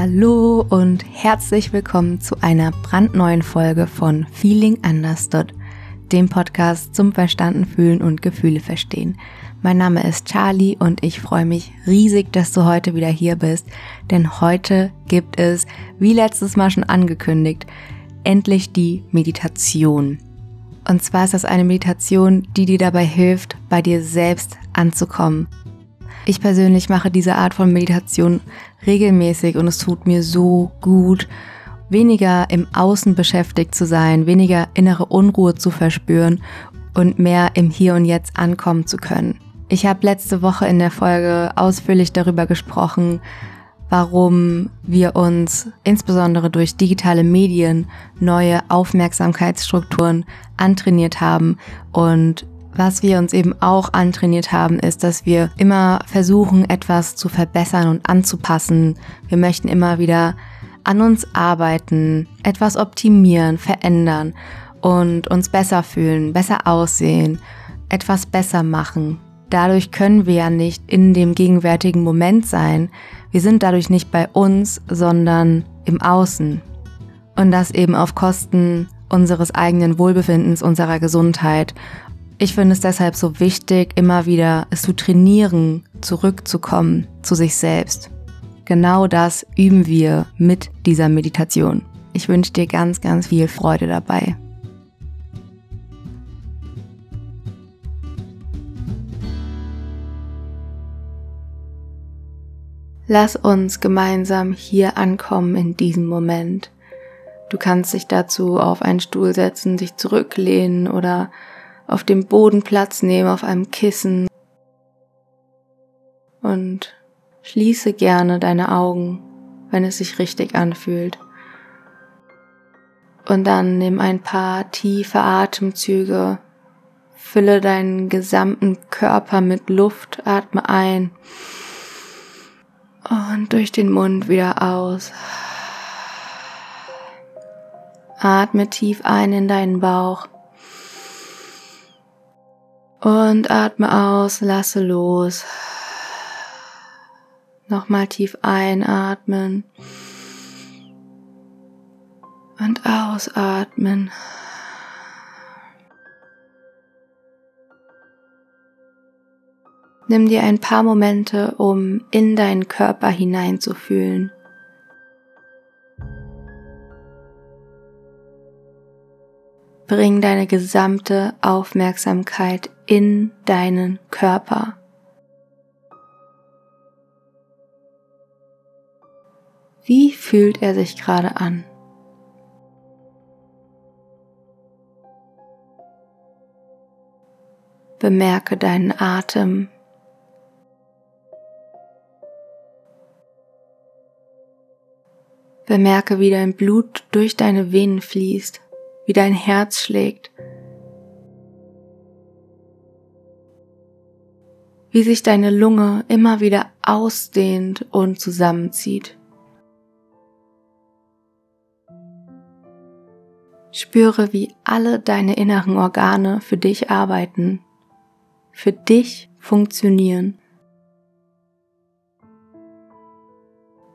Hallo und herzlich willkommen zu einer brandneuen Folge von Feeling Understood, dem Podcast zum Verstanden fühlen und Gefühle verstehen. Mein Name ist Charlie und ich freue mich riesig, dass du heute wieder hier bist, denn heute gibt es, wie letztes Mal schon angekündigt, endlich die Meditation. Und zwar ist das eine Meditation, die dir dabei hilft, bei dir selbst anzukommen, ich persönlich mache diese Art von Meditation regelmäßig und es tut mir so gut, weniger im Außen beschäftigt zu sein, weniger innere Unruhe zu verspüren und mehr im Hier und Jetzt ankommen zu können. Ich habe letzte Woche in der Folge ausführlich darüber gesprochen, warum wir uns insbesondere durch digitale Medien neue Aufmerksamkeitsstrukturen antrainiert haben und was wir uns eben auch antrainiert haben, ist, dass wir immer versuchen, etwas zu verbessern und anzupassen. Wir möchten immer wieder an uns arbeiten, etwas optimieren, verändern und uns besser fühlen, besser aussehen, etwas besser machen. Dadurch können wir ja nicht in dem gegenwärtigen Moment sein. Wir sind dadurch nicht bei uns, sondern im Außen. Und das eben auf Kosten unseres eigenen Wohlbefindens, unserer Gesundheit ich finde es deshalb so wichtig, immer wieder es zu trainieren, zurückzukommen zu sich selbst. Genau das üben wir mit dieser Meditation. Ich wünsche dir ganz, ganz viel Freude dabei. Lass uns gemeinsam hier ankommen in diesem Moment. Du kannst dich dazu auf einen Stuhl setzen, dich zurücklehnen oder auf dem Boden Platz nehmen, auf einem Kissen. Und schließe gerne deine Augen, wenn es sich richtig anfühlt. Und dann nimm ein paar tiefe Atemzüge, fülle deinen gesamten Körper mit Luft, atme ein und durch den Mund wieder aus. Atme tief ein in deinen Bauch. Und atme aus, lasse los. Nochmal tief einatmen. Und ausatmen. Nimm dir ein paar Momente, um in deinen Körper hineinzufühlen. Bring deine gesamte Aufmerksamkeit in deinen Körper. Wie fühlt er sich gerade an? Bemerke deinen Atem. Bemerke, wie dein Blut durch deine Venen fließt wie dein Herz schlägt, wie sich deine Lunge immer wieder ausdehnt und zusammenzieht. Spüre, wie alle deine inneren Organe für dich arbeiten, für dich funktionieren.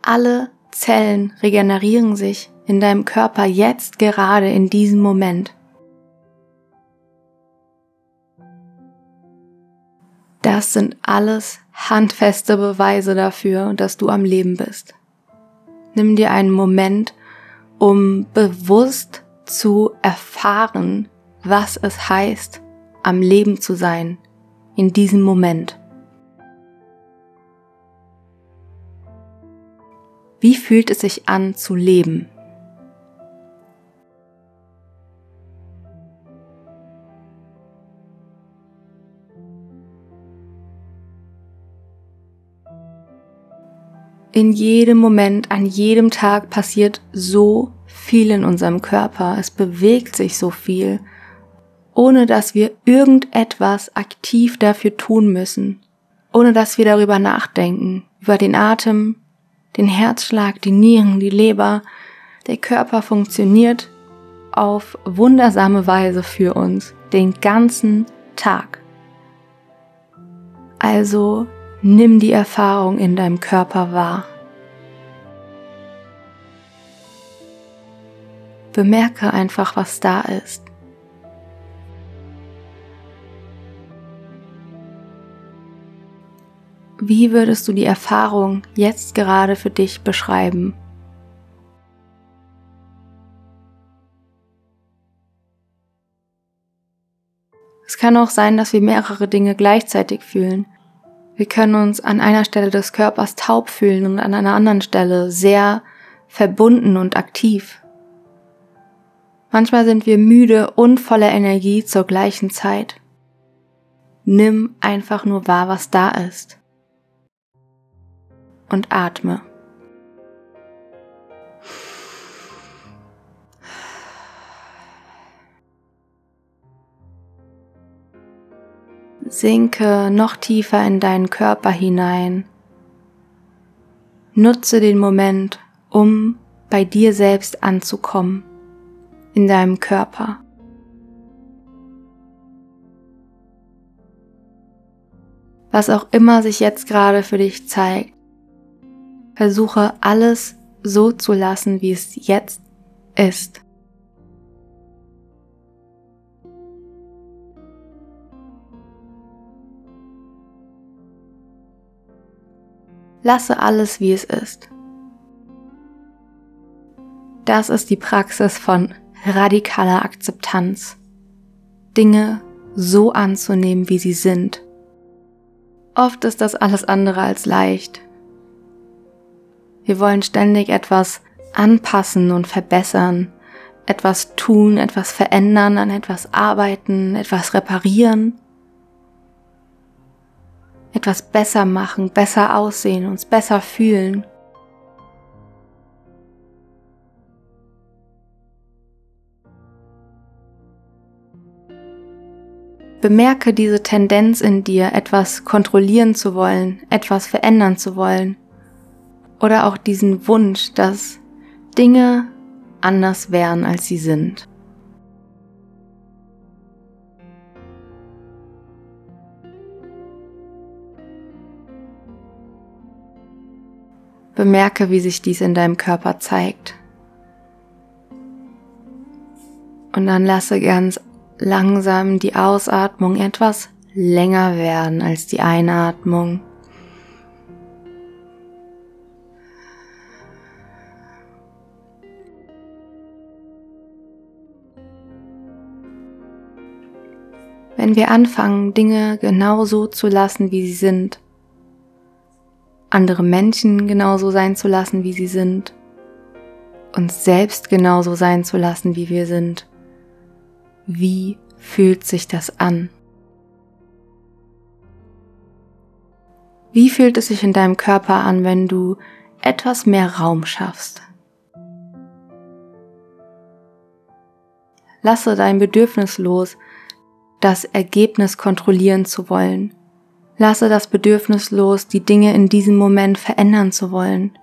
Alle Zellen regenerieren sich in deinem Körper jetzt gerade in diesem Moment. Das sind alles handfeste Beweise dafür, dass du am Leben bist. Nimm dir einen Moment, um bewusst zu erfahren, was es heißt, am Leben zu sein in diesem Moment. Wie fühlt es sich an zu leben? In jedem Moment, an jedem Tag passiert so viel in unserem Körper. Es bewegt sich so viel, ohne dass wir irgendetwas aktiv dafür tun müssen, ohne dass wir darüber nachdenken, über den Atem, den Herzschlag, die Nieren, die Leber. Der Körper funktioniert auf wundersame Weise für uns den ganzen Tag. Also Nimm die Erfahrung in deinem Körper wahr. Bemerke einfach, was da ist. Wie würdest du die Erfahrung jetzt gerade für dich beschreiben? Es kann auch sein, dass wir mehrere Dinge gleichzeitig fühlen. Wir können uns an einer Stelle des Körpers taub fühlen und an einer anderen Stelle sehr verbunden und aktiv. Manchmal sind wir müde und voller Energie zur gleichen Zeit. Nimm einfach nur wahr, was da ist. Und atme. Sinke noch tiefer in deinen Körper hinein. Nutze den Moment, um bei dir selbst anzukommen, in deinem Körper. Was auch immer sich jetzt gerade für dich zeigt, versuche alles so zu lassen, wie es jetzt ist. Lasse alles, wie es ist. Das ist die Praxis von radikaler Akzeptanz. Dinge so anzunehmen, wie sie sind. Oft ist das alles andere als leicht. Wir wollen ständig etwas anpassen und verbessern, etwas tun, etwas verändern, an etwas arbeiten, etwas reparieren etwas besser machen, besser aussehen, uns besser fühlen. Bemerke diese Tendenz in dir, etwas kontrollieren zu wollen, etwas verändern zu wollen. Oder auch diesen Wunsch, dass Dinge anders wären, als sie sind. Bemerke, wie sich dies in deinem Körper zeigt. Und dann lasse ganz langsam die Ausatmung etwas länger werden als die Einatmung. Wenn wir anfangen, Dinge genau so zu lassen, wie sie sind, andere Menschen genauso sein zu lassen, wie sie sind, uns selbst genauso sein zu lassen, wie wir sind. Wie fühlt sich das an? Wie fühlt es sich in deinem Körper an, wenn du etwas mehr Raum schaffst? Lasse dein Bedürfnis los, das Ergebnis kontrollieren zu wollen Lasse das Bedürfnis los, die Dinge in diesem Moment verändern zu wollen.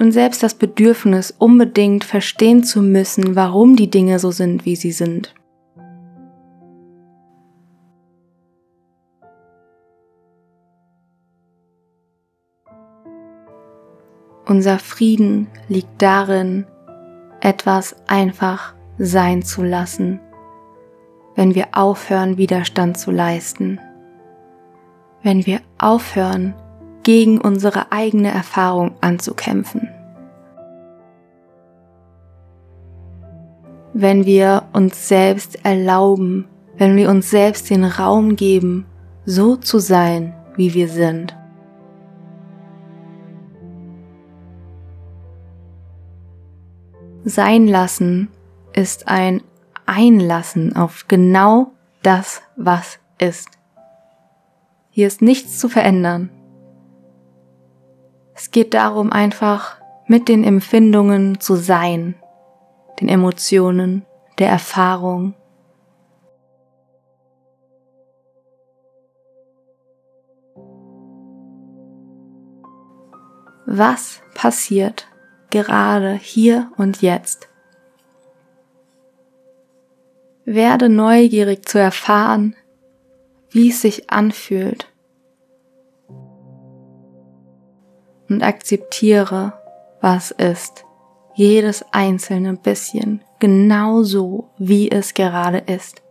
Und selbst das Bedürfnis, unbedingt verstehen zu müssen, warum die Dinge so sind, wie sie sind. Unser Frieden liegt darin, etwas einfach sein zu lassen, wenn wir aufhören, Widerstand zu leisten wenn wir aufhören, gegen unsere eigene Erfahrung anzukämpfen. Wenn wir uns selbst erlauben, wenn wir uns selbst den Raum geben, so zu sein, wie wir sind. Sein lassen ist ein Einlassen auf genau das, was ist. Hier ist nichts zu verändern. Es geht darum, einfach mit den Empfindungen zu sein, den Emotionen, der Erfahrung. Was passiert gerade hier und jetzt? Werde neugierig zu erfahren, wie es sich anfühlt. Und akzeptiere, was ist. jedes einzelne bisschen genau so, wie es gerade ist.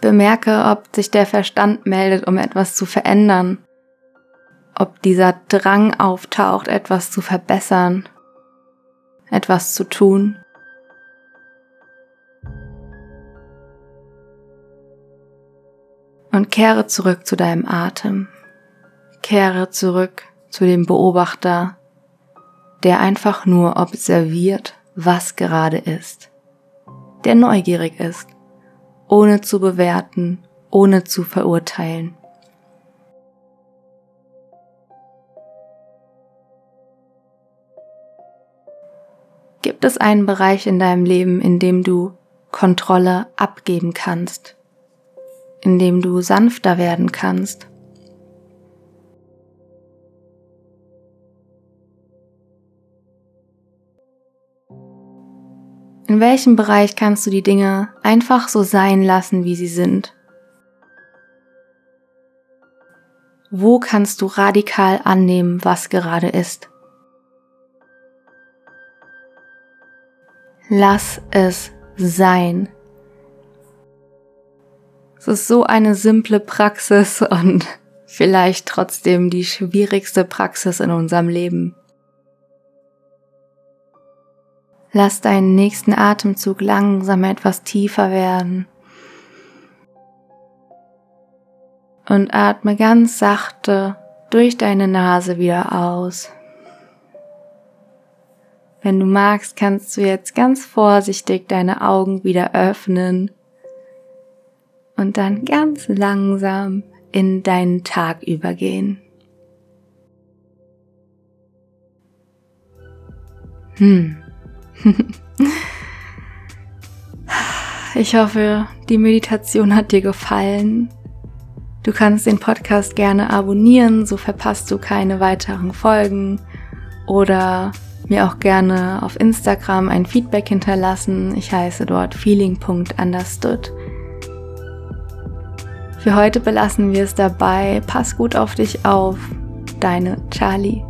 Bemerke, ob sich der Verstand meldet, um etwas zu verändern, ob dieser Drang auftaucht, etwas zu verbessern, etwas zu tun. Und kehre zurück zu deinem Atem. Kehre zurück zu dem Beobachter, der einfach nur observiert, was gerade ist. Der neugierig ist, ohne zu bewerten, ohne zu verurteilen. Gibt es einen Bereich in deinem Leben, in dem du Kontrolle abgeben kannst? in dem du sanfter werden kannst. In welchem Bereich kannst du die Dinge einfach so sein lassen, wie sie sind? Wo kannst du radikal annehmen, was gerade ist? Lass es sein. Es ist so eine simple Praxis und vielleicht trotzdem die schwierigste Praxis in unserem Leben. Lass deinen nächsten Atemzug langsam etwas tiefer werden. Und atme ganz sachte durch deine Nase wieder aus. Wenn du magst, kannst du jetzt ganz vorsichtig deine Augen wieder öffnen und dann ganz langsam in deinen Tag übergehen. Hm. Ich hoffe, die Meditation hat dir gefallen. Du kannst den Podcast gerne abonnieren, so verpasst du keine weiteren Folgen oder mir auch gerne auf Instagram ein Feedback hinterlassen. Ich heiße dort feeling.understood. Für heute belassen wir es dabei. Pass gut auf dich auf. Deine Charlie.